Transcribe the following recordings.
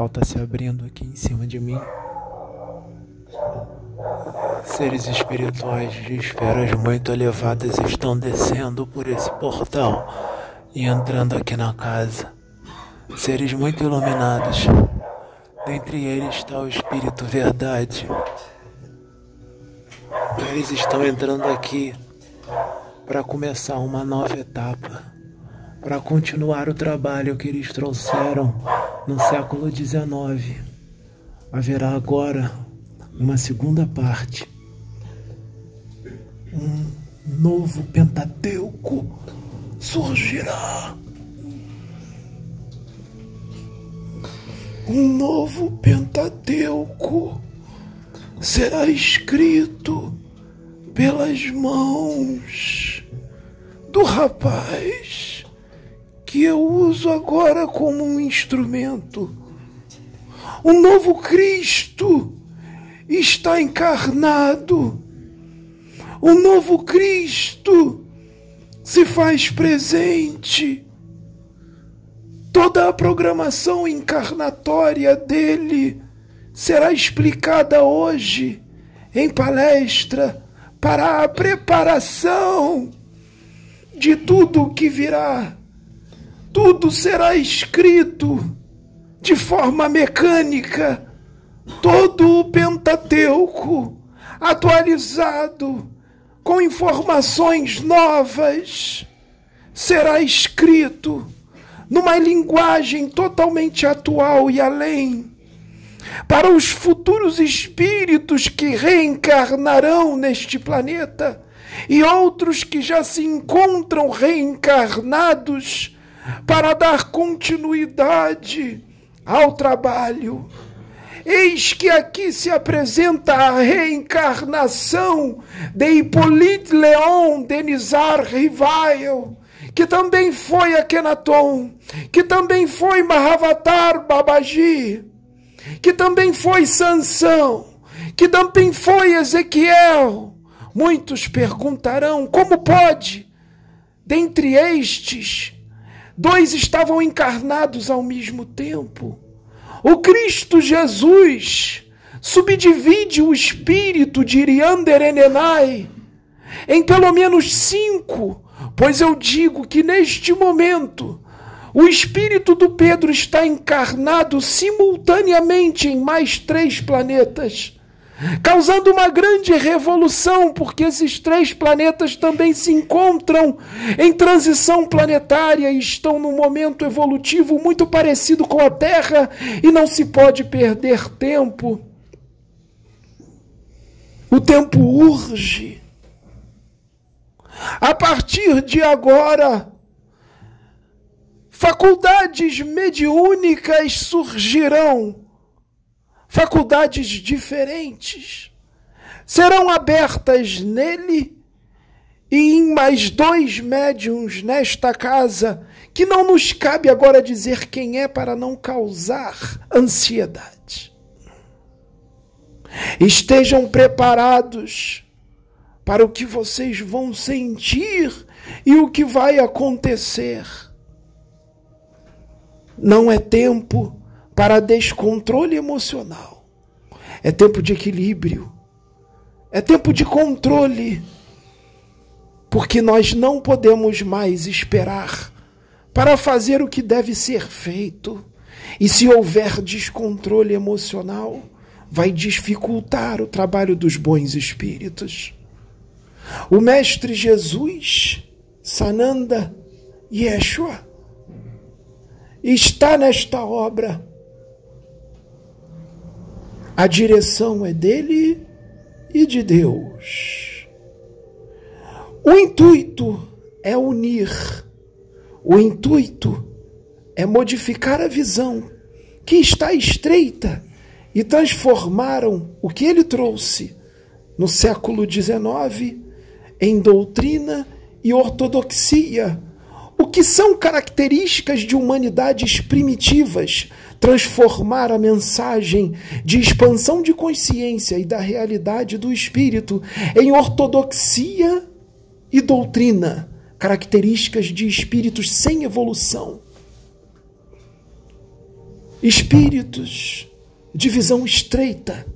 portal está se abrindo aqui em cima de mim. Seres espirituais de esferas muito elevadas estão descendo por esse portal e entrando aqui na casa. Seres muito iluminados. Dentre eles está o Espírito Verdade. Eles estão entrando aqui para começar uma nova etapa, para continuar o trabalho que eles trouxeram no século XIX. Haverá agora uma segunda parte. Um novo Pentateuco surgirá. Um novo Pentateuco será escrito pelas mãos do rapaz que eu uso agora como um instrumento. Um novo Cristo está encarnado. O novo Cristo se faz presente. Toda a programação encarnatória dele será explicada hoje em palestra para a preparação de tudo o que virá. Tudo será escrito de forma mecânica, todo o Pentateuco atualizado com informações novas será escrito numa linguagem totalmente atual e além para os futuros espíritos que reencarnarão neste planeta e outros que já se encontram reencarnados para dar continuidade ao trabalho. Eis que aqui se apresenta a reencarnação de Hippolyte Leon Denisar Rivail, que também foi Akhenaton, que também foi Mahavatar Babaji, que também foi Sansão, que também foi Ezequiel. Muitos perguntarão: como pode? Dentre estes, dois estavam encarnados ao mesmo tempo. O Cristo Jesus subdivide o espírito de Irianderenenai em pelo menos cinco, pois eu digo que neste momento o espírito do Pedro está encarnado simultaneamente em mais três planetas, causando uma grande revolução, porque esses três planetas também se encontram em transição planetária e estão num momento evolutivo muito parecido com a Terra e não se pode perder tempo. O tempo urge. A partir de agora, Faculdades mediúnicas surgirão, faculdades diferentes serão abertas nele e em mais dois médiums nesta casa, que não nos cabe agora dizer quem é para não causar ansiedade. Estejam preparados para o que vocês vão sentir e o que vai acontecer não é tempo para descontrole emocional. É tempo de equilíbrio. É tempo de controle. Porque nós não podemos mais esperar para fazer o que deve ser feito. E se houver descontrole emocional, vai dificultar o trabalho dos bons espíritos. O Mestre Jesus, Sananda Yeshua, está nesta obra. A direção é dele e de Deus. O intuito é unir, o intuito é modificar a visão que está estreita e transformaram o que ele trouxe no século XIX em doutrina e ortodoxia o que são características de humanidades primitivas, transformar a mensagem de expansão de consciência e da realidade do espírito em ortodoxia e doutrina, características de espíritos sem evolução. espíritos de visão estreita.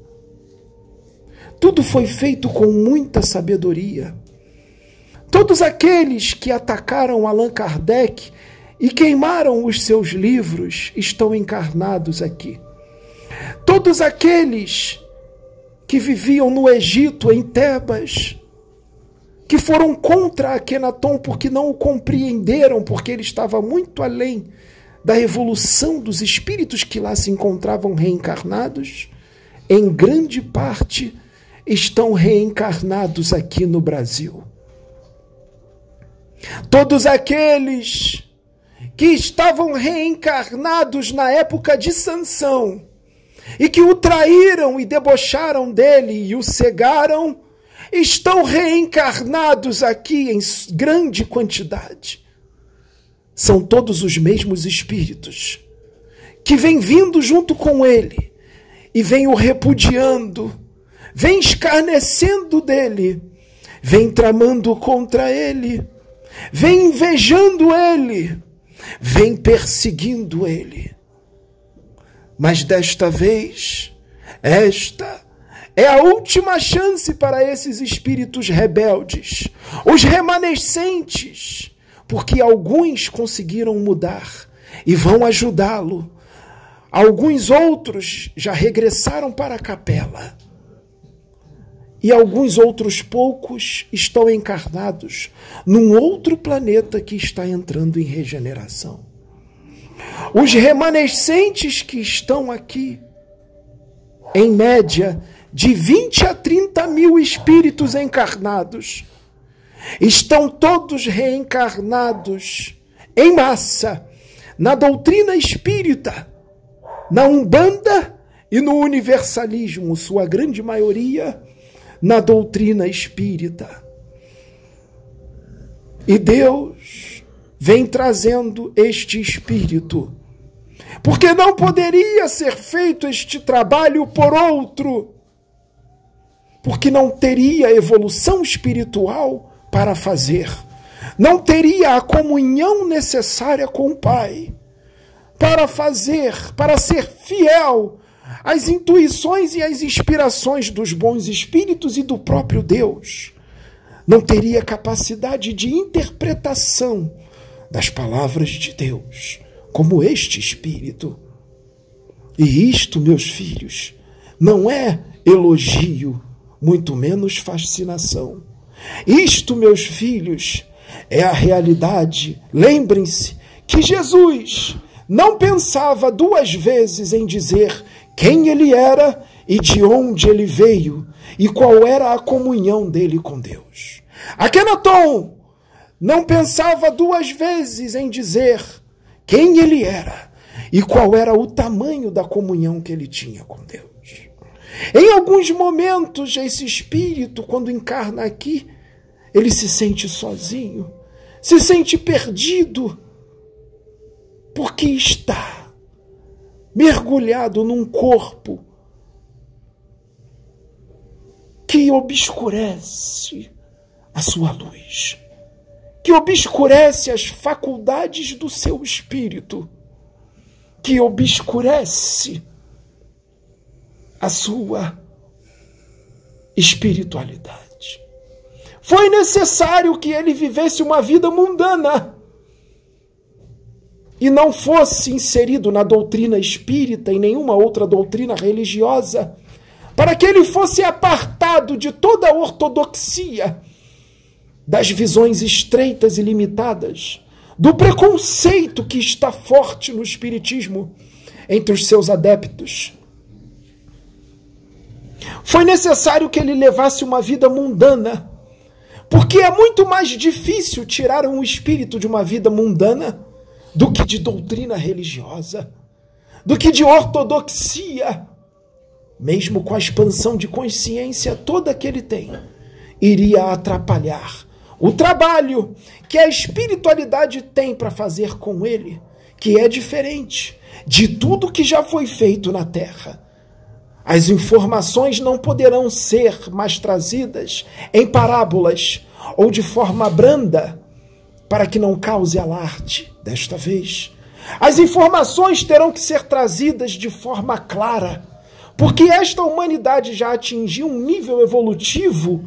Tudo foi feito com muita sabedoria. Todos aqueles que atacaram Allan Kardec e queimaram os seus livros estão encarnados aqui. Todos aqueles que viviam no Egito, em Tebas, que foram contra Akenaton porque não o compreenderam, porque ele estava muito além da evolução dos espíritos que lá se encontravam reencarnados, em grande parte estão reencarnados aqui no Brasil. Todos aqueles que estavam reencarnados na época de Sansão e que o traíram e debocharam dele e o cegaram, estão reencarnados aqui em grande quantidade. São todos os mesmos espíritos que vêm vindo junto com ele e vêm o repudiando, vêm escarnecendo dele, vêm tramando contra ele, vêm invejando ele, vêm perseguindo ele. Mas desta vez, esta é a última chance para esses espíritos rebeldes, os remanescentes, porque alguns conseguiram mudar e vão ajudá-lo. Alguns outros já regressaram para a capela. E alguns outros poucos estão encarnados num outro planeta que está entrando em regeneração. Os remanescentes que estão aqui, em média, de 20 a 30 mil espíritos encarnados. Estão todos reencarnados em massa na doutrina espírita, na Umbanda e no universalismo, sua grande maioria na doutrina espírita. E Deus vem trazendo este espírito, porque não poderia ser feito este trabalho por outro. Porque não teria evolução espiritual para fazer, não teria a comunhão necessária com o Pai para fazer, para ser fiel às intuições e às inspirações dos bons espíritos e do próprio Deus. Não teria capacidade de interpretação das palavras de Deus, como este espírito. E isto, meus filhos, não é elogio muito menos fascinação. Isto, meus filhos, é a realidade. Lembrem-se que Jesus não pensava duas vezes em dizer quem ele era e de onde ele veio e qual era a comunhão dele com Deus. Akenaton não pensava duas vezes em dizer quem ele era e qual era o tamanho da comunhão que ele tinha com Deus. Em alguns momentos, esse espírito, quando encarna aqui, ele se sente sozinho, se sente perdido, porque está mergulhado num corpo que obscurece a sua luz, que obscurece as faculdades do seu espírito, que obscurece a sua espiritualidade. Foi necessário que ele vivesse uma vida mundana e não fosse inserido na doutrina espírita e nenhuma outra doutrina religiosa, para que ele fosse apartado de toda a ortodoxia, das visões estreitas e limitadas, do preconceito que está forte no espiritismo entre os seus adeptos. Foi necessário que ele levasse uma vida mundana, porque é muito mais difícil tirar um espírito de uma vida mundana do que de doutrina religiosa, do que de ortodoxia, mesmo com a expansão de consciência toda que ele tem, iria atrapalhar o trabalho que a espiritualidade tem para fazer com ele, que é diferente de tudo que já foi feito na terra. As informações não poderão ser mais trazidas em parábolas ou de forma branda, para que não cause alarde. Desta vez, As informações terão que ser trazidas de forma clara, porque esta humanidade já atingiu um nível evolutivo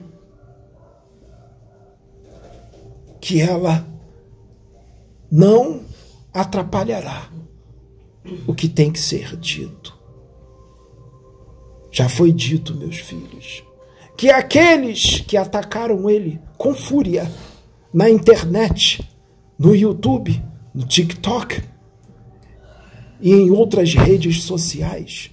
que ela não atrapalhará o que tem que ser dito. Já foi dito, meus filhos, que aqueles que atacaram ele com fúria na internet, no YouTube, no TikTok e em outras redes sociais,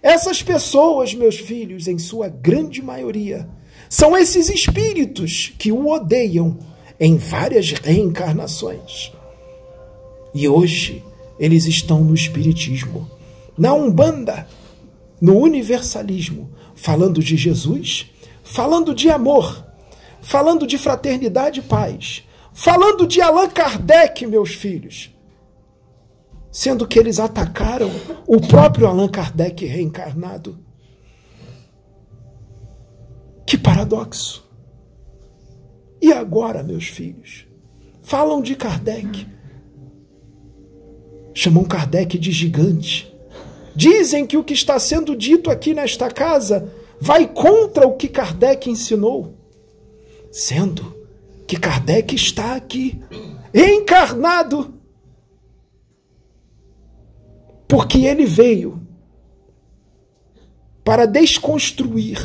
essas pessoas, meus filhos, em sua grande maioria, são esses espíritos que o odeiam em várias reencarnações. E hoje eles estão no Espiritismo, na Umbanda, no universalismo, falando de Jesus, falando de amor, falando de fraternidade e paz, falando de Allan Kardec, meus filhos. Sendo que eles atacaram o próprio Allan Kardec reencarnado. Que paradoxo! E agora, meus filhos? Falam de Kardec. Chamam Kardec de gigante. Dizem que o que está sendo dito aqui nesta casa vai contra o que Kardec ensinou. Sendo que Kardec está aqui, encarnado, porque ele veio para desconstruir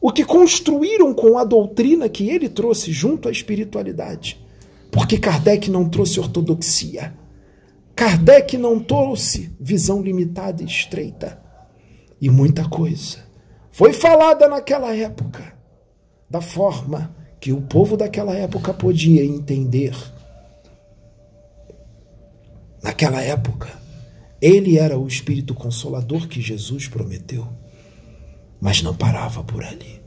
o que construíram com a doutrina que ele trouxe junto à espiritualidade. Porque Kardec não trouxe ortodoxia. Kardec não trouxe visão limitada e estreita. E muita coisa foi falada naquela época, da forma que o povo daquela época podia entender. Naquela época, ele era o Espírito Consolador que Jesus prometeu mas não parava por ali.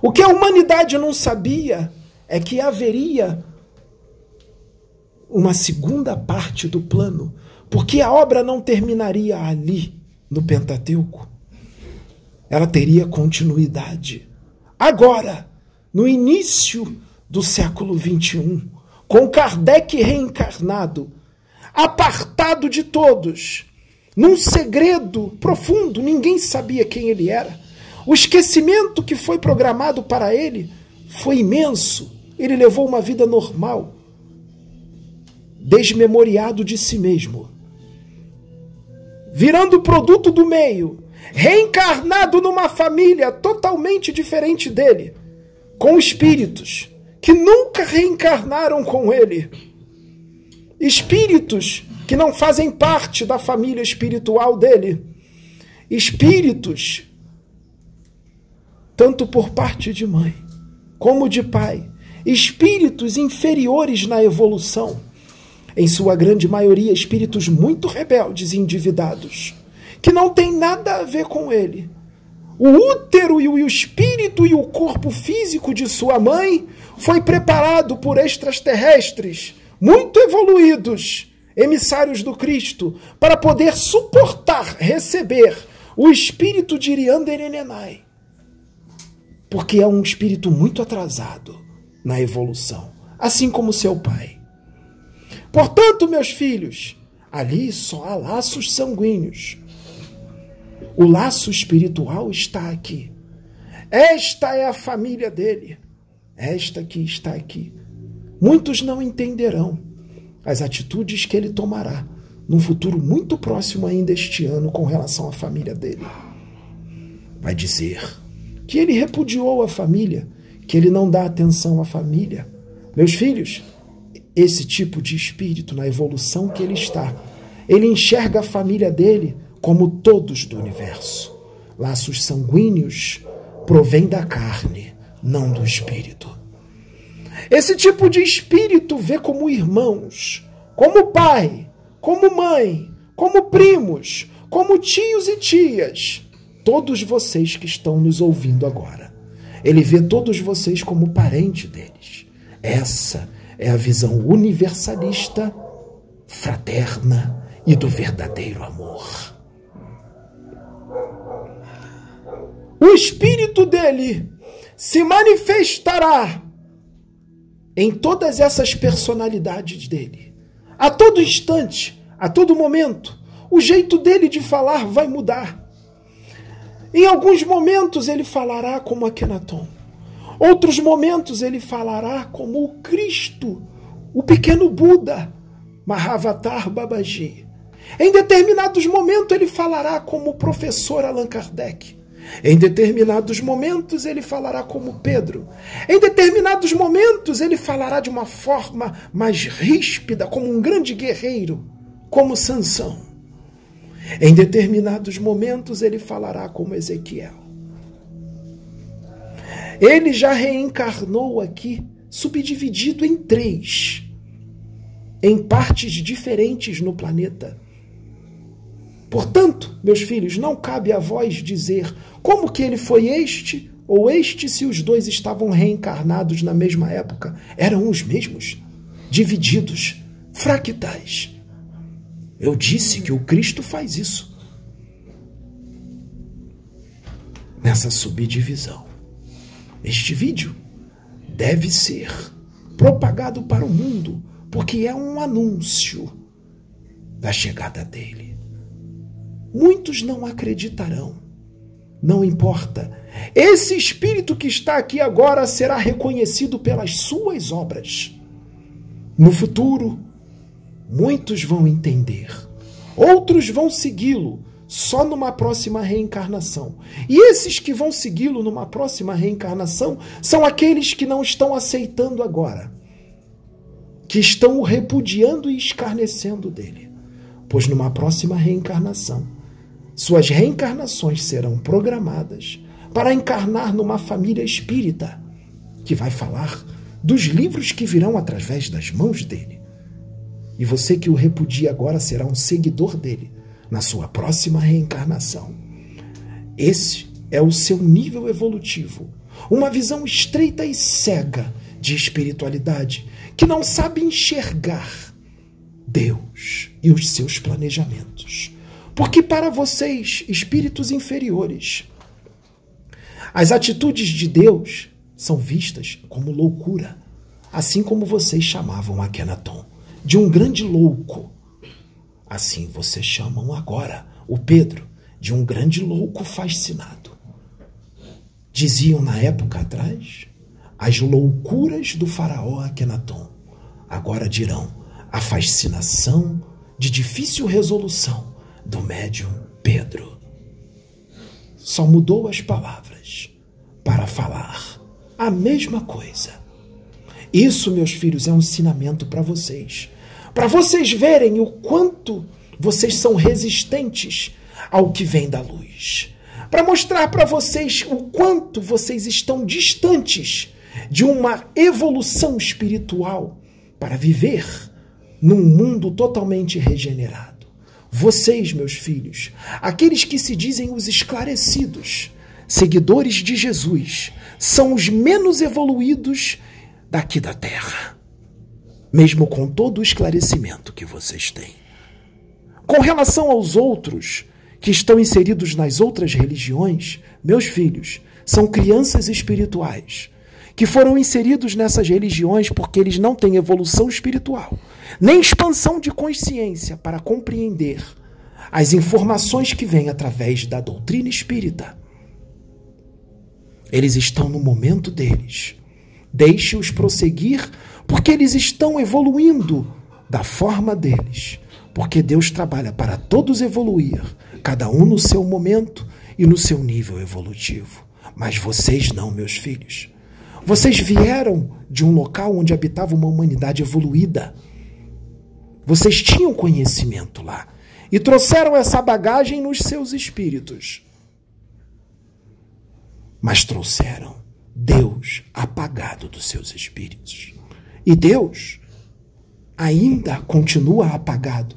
O que a humanidade não sabia é que haveria uma segunda parte do plano, porque a obra não terminaria ali, no Pentateuco. Ela teria continuidade. Agora, no início do século XXI, com Kardec reencarnado, apartado de todos, num segredo profundo, ninguém sabia quem ele era. O esquecimento que foi programado para ele foi imenso. Ele levou uma vida normal, desmemoriado de si mesmo, virando produto do meio, reencarnado numa família totalmente diferente dele, com espíritos que nunca reencarnaram com ele. Espíritos que não fazem parte da família espiritual dele. Espíritos tanto por parte de mãe como de pai, espíritos inferiores na evolução, em sua grande maioria espíritos muito rebeldes e endividados, que não tem nada a ver com ele. O útero e o espírito e o corpo físico de sua mãe foi preparado por extraterrestres muito evoluídos, emissários do Cristo, para poder suportar, receber o espírito de Irianderenenai porque é um espírito muito atrasado na evolução, assim como seu pai. Portanto, meus filhos, ali só há laços sanguíneos. O laço espiritual está aqui. Esta é a família dele. Esta que está aqui. Muitos não entenderão as atitudes que ele tomará num futuro muito próximo ainda este ano com relação à família dele. Vai dizer: que ele repudiou a família, que ele não dá atenção à família. Meus filhos, esse tipo de espírito, na evolução que ele está, ele enxerga a família dele como todos do universo. Laços sanguíneos provém da carne, não do espírito. Esse tipo de espírito vê como irmãos, como pai, como mãe, como primos, como tios e tias, todos vocês que estão nos ouvindo agora. Ele vê todos vocês como parente deles. Essa é a visão universalista, fraterna e do verdadeiro amor. O espírito dele se manifestará em todas essas personalidades dele. A todo instante, A todo momento, o jeito dele de falar vai mudar. Em alguns momentos ele falará como Akenaton. Outros momentos ele falará como o Cristo, o pequeno Buda, Mahavatar Babaji. Em determinados momentos ele falará como o professor Allan Kardec. Em determinados momentos ele falará como Pedro. Em determinados momentos ele falará de uma forma mais ríspida, como um grande guerreiro, como Sansão. Em determinados momentos ele falará como Ezequiel. Ele já reencarnou aqui, subdividido em três, em partes diferentes no planeta. Portanto, meus filhos, não cabe a vós dizer como que ele foi este ou este se os dois estavam reencarnados na mesma época. Eram os mesmos, divididos, fractais. Eu disse que o Cristo faz isso. Nessa subdivisão. Este vídeo deve ser propagado para o mundo, porque é um anúncio da chegada dele. Muitos não acreditarão. Não importa. Esse espírito que está aqui agora será reconhecido pelas suas obras. No futuro, muitos vão entender. Outros vão segui-lo só numa próxima reencarnação. E esses que vão segui-lo numa próxima reencarnação são aqueles que não estão aceitando agora, que estão o repudiando e escarnecendo dele. Pois numa próxima reencarnação, suas reencarnações serão programadas para encarnar numa família espírita que vai falar dos livros que virão através das mãos dele. E você que o repudia agora será um seguidor dele na sua próxima reencarnação. Esse é o seu nível evolutivo, uma visão estreita e cega de espiritualidade que não sabe enxergar Deus e os seus planejamentos. Porque para vocês, espíritos inferiores, as atitudes de Deus são vistas como loucura, assim como vocês chamavam Akenaton de um grande louco. Assim vocês chamam agora o Pedro de um grande louco fascinado. Diziam na época atrás as loucuras do faraó Akenaton. Agora dirão a fascinação de difícil resolução do médium Pedro. Só mudou as palavras para falar a mesma coisa. Isso, meus filhos, é um ensinamento para vocês. Para vocês verem o quanto vocês são resistentes ao que vem da luz. Para mostrar para vocês o quanto vocês estão distantes de uma evolução espiritual para viver num mundo totalmente regenerado. Vocês, meus filhos, aqueles que se dizem os esclarecidos, seguidores de Jesus, são os menos evoluídos daqui da terra, mesmo com todo o esclarecimento que vocês têm. Com relação aos outros que estão inseridos nas outras religiões, meus filhos, são crianças espirituais que foram inseridos nessas religiões porque eles não têm evolução espiritual, nem expansão de consciência para compreender as informações que vêm através da doutrina espírita. Eles estão no momento deles. Deixe-os prosseguir, porque eles estão evoluindo da forma deles. Porque Deus trabalha para todos evoluir, cada um no seu momento e no seu nível evolutivo. Mas vocês não, meus filhos. Vocês vieram de um local onde habitava uma humanidade evoluída. Vocês tinham conhecimento lá e trouxeram essa bagagem nos seus espíritos. Mas trouxeram Deus apagado dos seus espíritos. E Deus ainda continua apagado.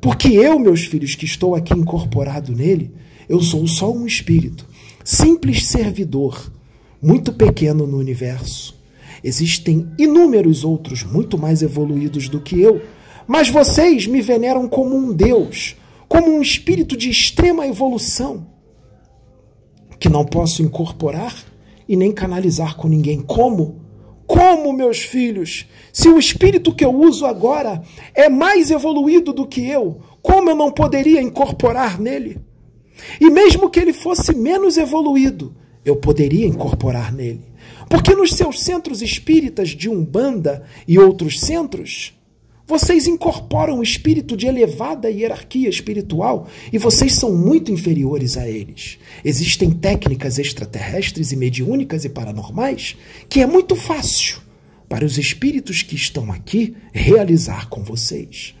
Porque eu, meus filhos, que estou aqui incorporado nele, eu sou só um espírito, simples servidor muito pequeno no universo. Existem inúmeros outros muito mais evoluídos do que eu, mas vocês me veneram como um Deus, como um espírito de extrema evolução, que não posso incorporar e nem canalizar com ninguém. Como? Como, meus filhos, se o espírito que eu uso agora é mais evoluído do que eu, como eu não poderia incorporar nele? E mesmo que ele fosse menos evoluído, eu poderia incorporar nele. Porque nos seus centros espíritas de Umbanda e outros centros, vocês incorporam o espírito de elevada hierarquia espiritual e vocês são muito inferiores a eles. Existem técnicas extraterrestres e mediúnicas e paranormais que é muito fácil para os espíritos que estão aqui realizar com vocês.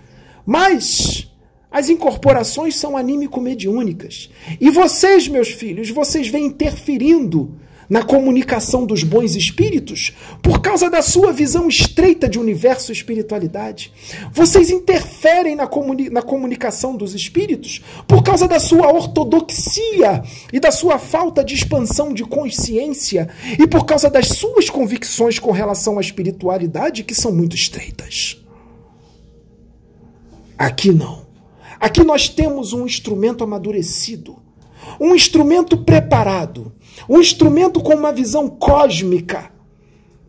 Mas as incorporações são anímico-mediúnicas. E vocês, meus filhos, vocês vêm interferindo na comunicação dos bons espíritos por causa da sua visão estreita de universo e espiritualidade. Vocês interferem na, comuni na comunicação dos espíritos por causa da sua ortodoxia e da sua falta de expansão de consciência e por causa das suas convicções com relação à espiritualidade que são muito estreitas. Aqui não. Aqui nós temos um instrumento amadurecido, um instrumento preparado um instrumento com uma visão cósmica,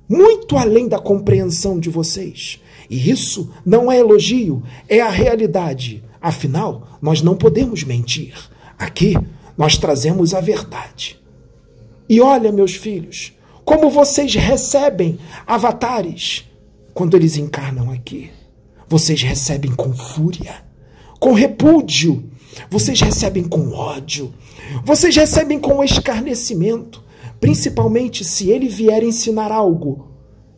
muito além da compreensão de vocês. E isso não é elogio, é a realidade. Afinal, nós não podemos mentir. Aqui, nós trazemos a verdade. E olha, meus filhos, como vocês recebem avatares quando eles encarnam aqui. Vocês recebem com fúria, com repúdio, vocês recebem com ódio, vocês recebem com escarnecimento, principalmente se ele vier ensinar algo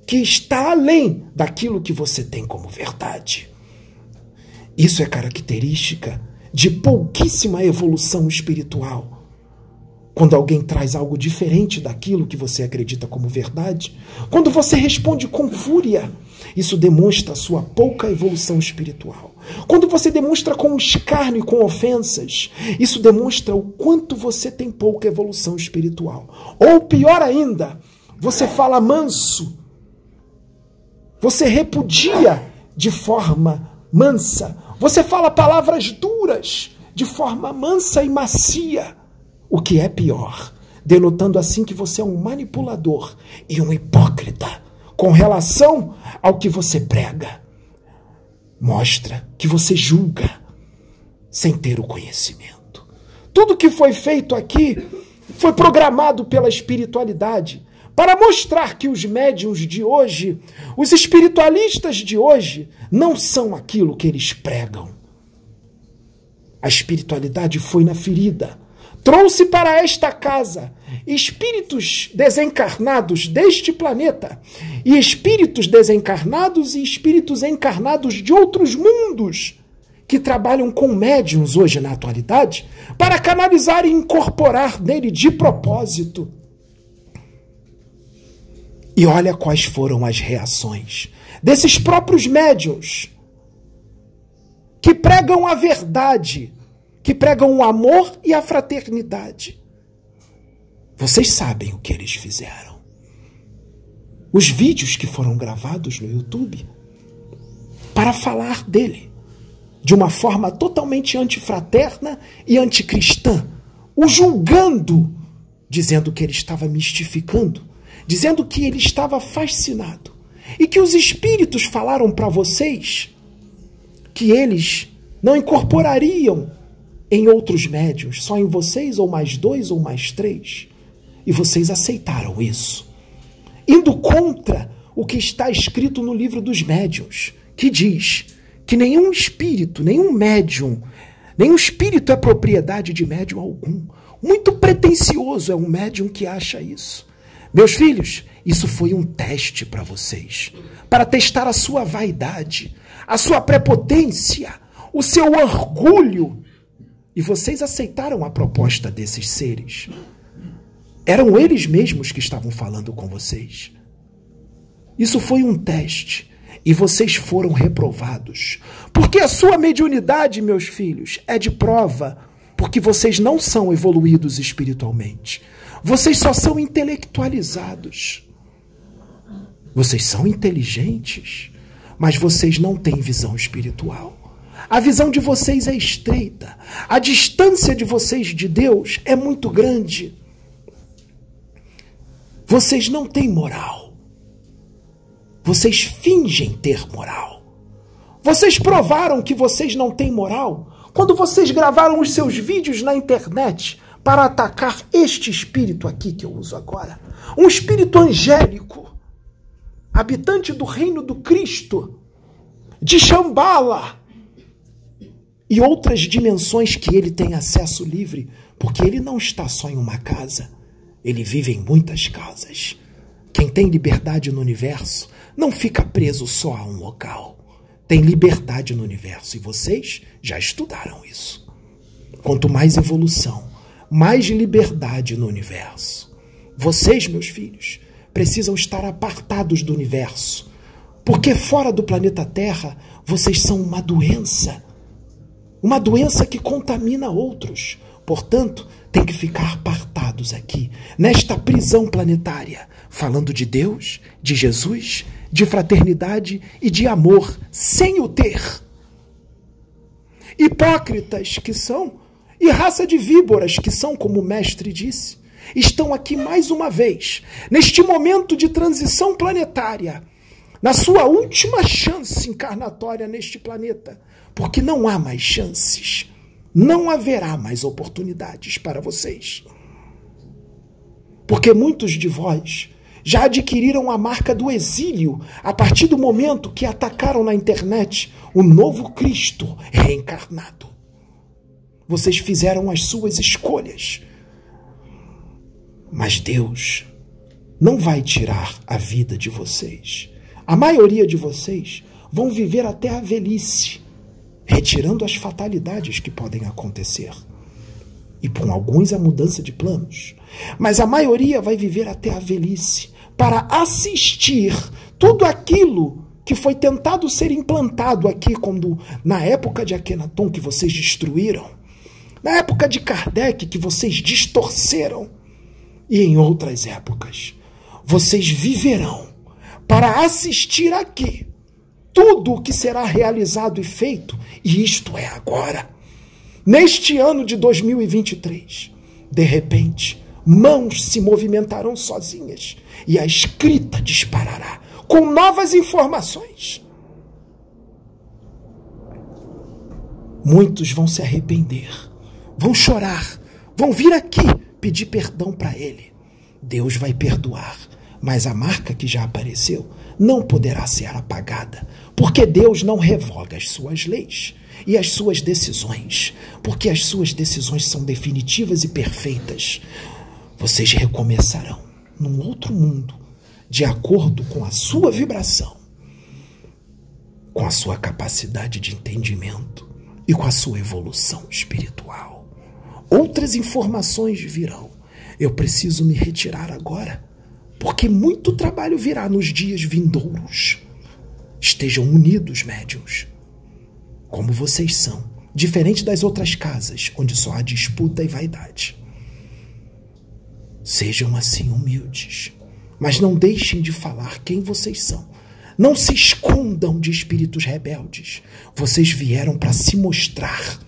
que está além daquilo que você tem como verdade. Isso é característica de pouquíssima evolução espiritual. Quando alguém traz algo diferente daquilo que você acredita como verdade, quando você responde com fúria, isso demonstra sua pouca evolução espiritual. Quando você demonstra com escárnio e com ofensas, isso demonstra o quanto você tem pouca evolução espiritual. Ou pior ainda, você fala manso. Você repudia de forma mansa. Você fala palavras duras de forma mansa e macia. O que é pior, denotando assim que você é um manipulador e um hipócrita com relação ao que você prega mostra que você julga sem ter o conhecimento. Tudo que foi feito aqui foi programado pela espiritualidade para mostrar que os médiums de hoje, os espiritualistas de hoje, não são aquilo que eles pregam. A espiritualidade foi na ferida, trouxe para esta casa espíritos desencarnados deste planeta e espíritos desencarnados e espíritos encarnados de outros mundos que trabalham com médiums hoje na atualidade para canalizar e incorporar nele de propósito. E olha quais foram as reações desses próprios médiums que pregam a verdade, que pregam o amor e a fraternidade. Vocês sabem o que eles fizeram. Os vídeos que foram gravados no YouTube para falar dele de uma forma totalmente antifraterna e anticristã, o julgando, dizendo que ele estava mistificando, dizendo que ele estava fascinado e que os espíritos falaram para vocês que eles não incorporariam em outros médios, só em vocês ou mais dois ou mais três. E vocês aceitaram isso, indo contra o que está escrito no livro dos médiuns, que diz que nenhum espírito, nenhum médium, nenhum espírito é propriedade de médium algum. Muito pretensioso é um médium que acha isso. Meus filhos, isso foi um teste para vocês, para testar a sua vaidade, a sua prepotência, o seu orgulho. E vocês aceitaram a proposta desses seres. Eram eles mesmos que estavam falando com vocês. Isso foi um teste e vocês foram reprovados. Porque a sua mediunidade, meus filhos, é de prova, porque vocês não são evoluídos espiritualmente. Vocês só são intelectualizados. Vocês são inteligentes, mas vocês não têm visão espiritual. A visão de vocês é estreita. A distância de vocês de Deus é muito grande. Vocês não têm moral. Vocês fingem ter moral. Vocês provaram que vocês não têm moral quando vocês gravaram os seus vídeos na internet para atacar este espírito aqui que eu uso agora. Um espírito angélico, habitante do reino do Cristo, de Shambhala e outras dimensões que ele tem acesso livre, porque ele não está só em uma casa, ele vive em muitas casas. Quem tem liberdade no universo não fica preso só a um local. Tem liberdade no universo e vocês já estudaram isso. Quanto mais evolução, mais liberdade no universo. Vocês, meus filhos, precisam estar apartados do universo, porque fora do planeta Terra vocês são uma doença. Uma doença que contamina outros. Portanto, tem que ficar apartados aqui, nesta prisão planetária, falando de Deus, de Jesus, de fraternidade e de amor, sem o ter. Hipócritas que são, e raça de víboras que são, como o mestre disse, estão aqui mais uma vez, neste momento de transição planetária, na sua última chance encarnatória neste planeta, porque não há mais chances, não haverá mais oportunidades para vocês. Porque muitos de vós já adquiriram a marca do exílio a partir do momento que atacaram na internet o novo Cristo reencarnado. Vocês fizeram as suas escolhas. Mas Deus não vai tirar a vida de vocês. A maioria de vocês vão viver até a velhice, retirando as fatalidades que podem acontecer. E por alguns a mudança de planos. Mas a maioria vai viver até a velhice para assistir tudo aquilo que foi tentado ser implantado aqui quando na época de Akenaton que vocês destruíram na época de Kardec, que vocês distorceram, e em outras épocas, vocês viverão para assistir aqui tudo o que será realizado e feito, e isto é agora. Neste ano de 2023, de repente, mãos se movimentarão sozinhas e a escrita disparará com novas informações. Muitos vão se arrepender vão chorar, vão vir aqui pedir perdão para ele. Deus vai perdoar, mas a marca que já apareceu não poderá ser apagada, porque Deus não revoga as suas leis e as suas decisões, porque as suas decisões são definitivas e perfeitas. Vocês recomeçarão num outro mundo, de acordo com a sua vibração, com a sua capacidade de entendimento e com a sua evolução espiritual. Outras informações virão. Eu preciso me retirar agora, porque muito trabalho virá nos dias vindouros. Estejam unidos, médiuns, como vocês são, diferente das outras casas, onde só há disputa e vaidade. Sejam assim humildes, mas não deixem de falar quem vocês são. Não se escondam de espíritos rebeldes. Vocês vieram para se mostrar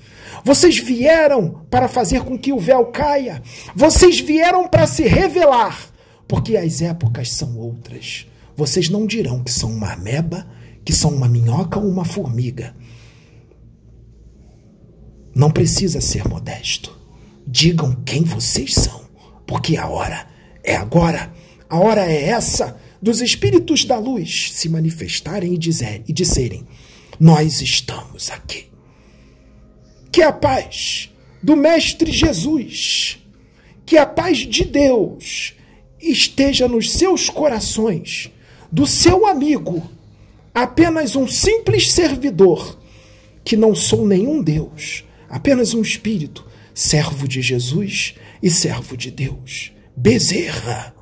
vocês vieram para fazer com que o véu caia. Vocês vieram para se revelar. Porque as épocas são outras. Vocês não dirão que são uma ameba, que são uma minhoca ou uma formiga. Não precisa ser modesto. Digam quem vocês são, porque a hora é agora. A hora é essa dos espíritos da luz se manifestarem e, dizer, e disserem: Nós estamos aqui que a paz do Mestre Jesus, que a paz de Deus esteja nos seus corações, do seu amigo, apenas um simples servidor, que não sou nenhum Deus, apenas um espírito, servo de Jesus e servo de Deus. Bezerra.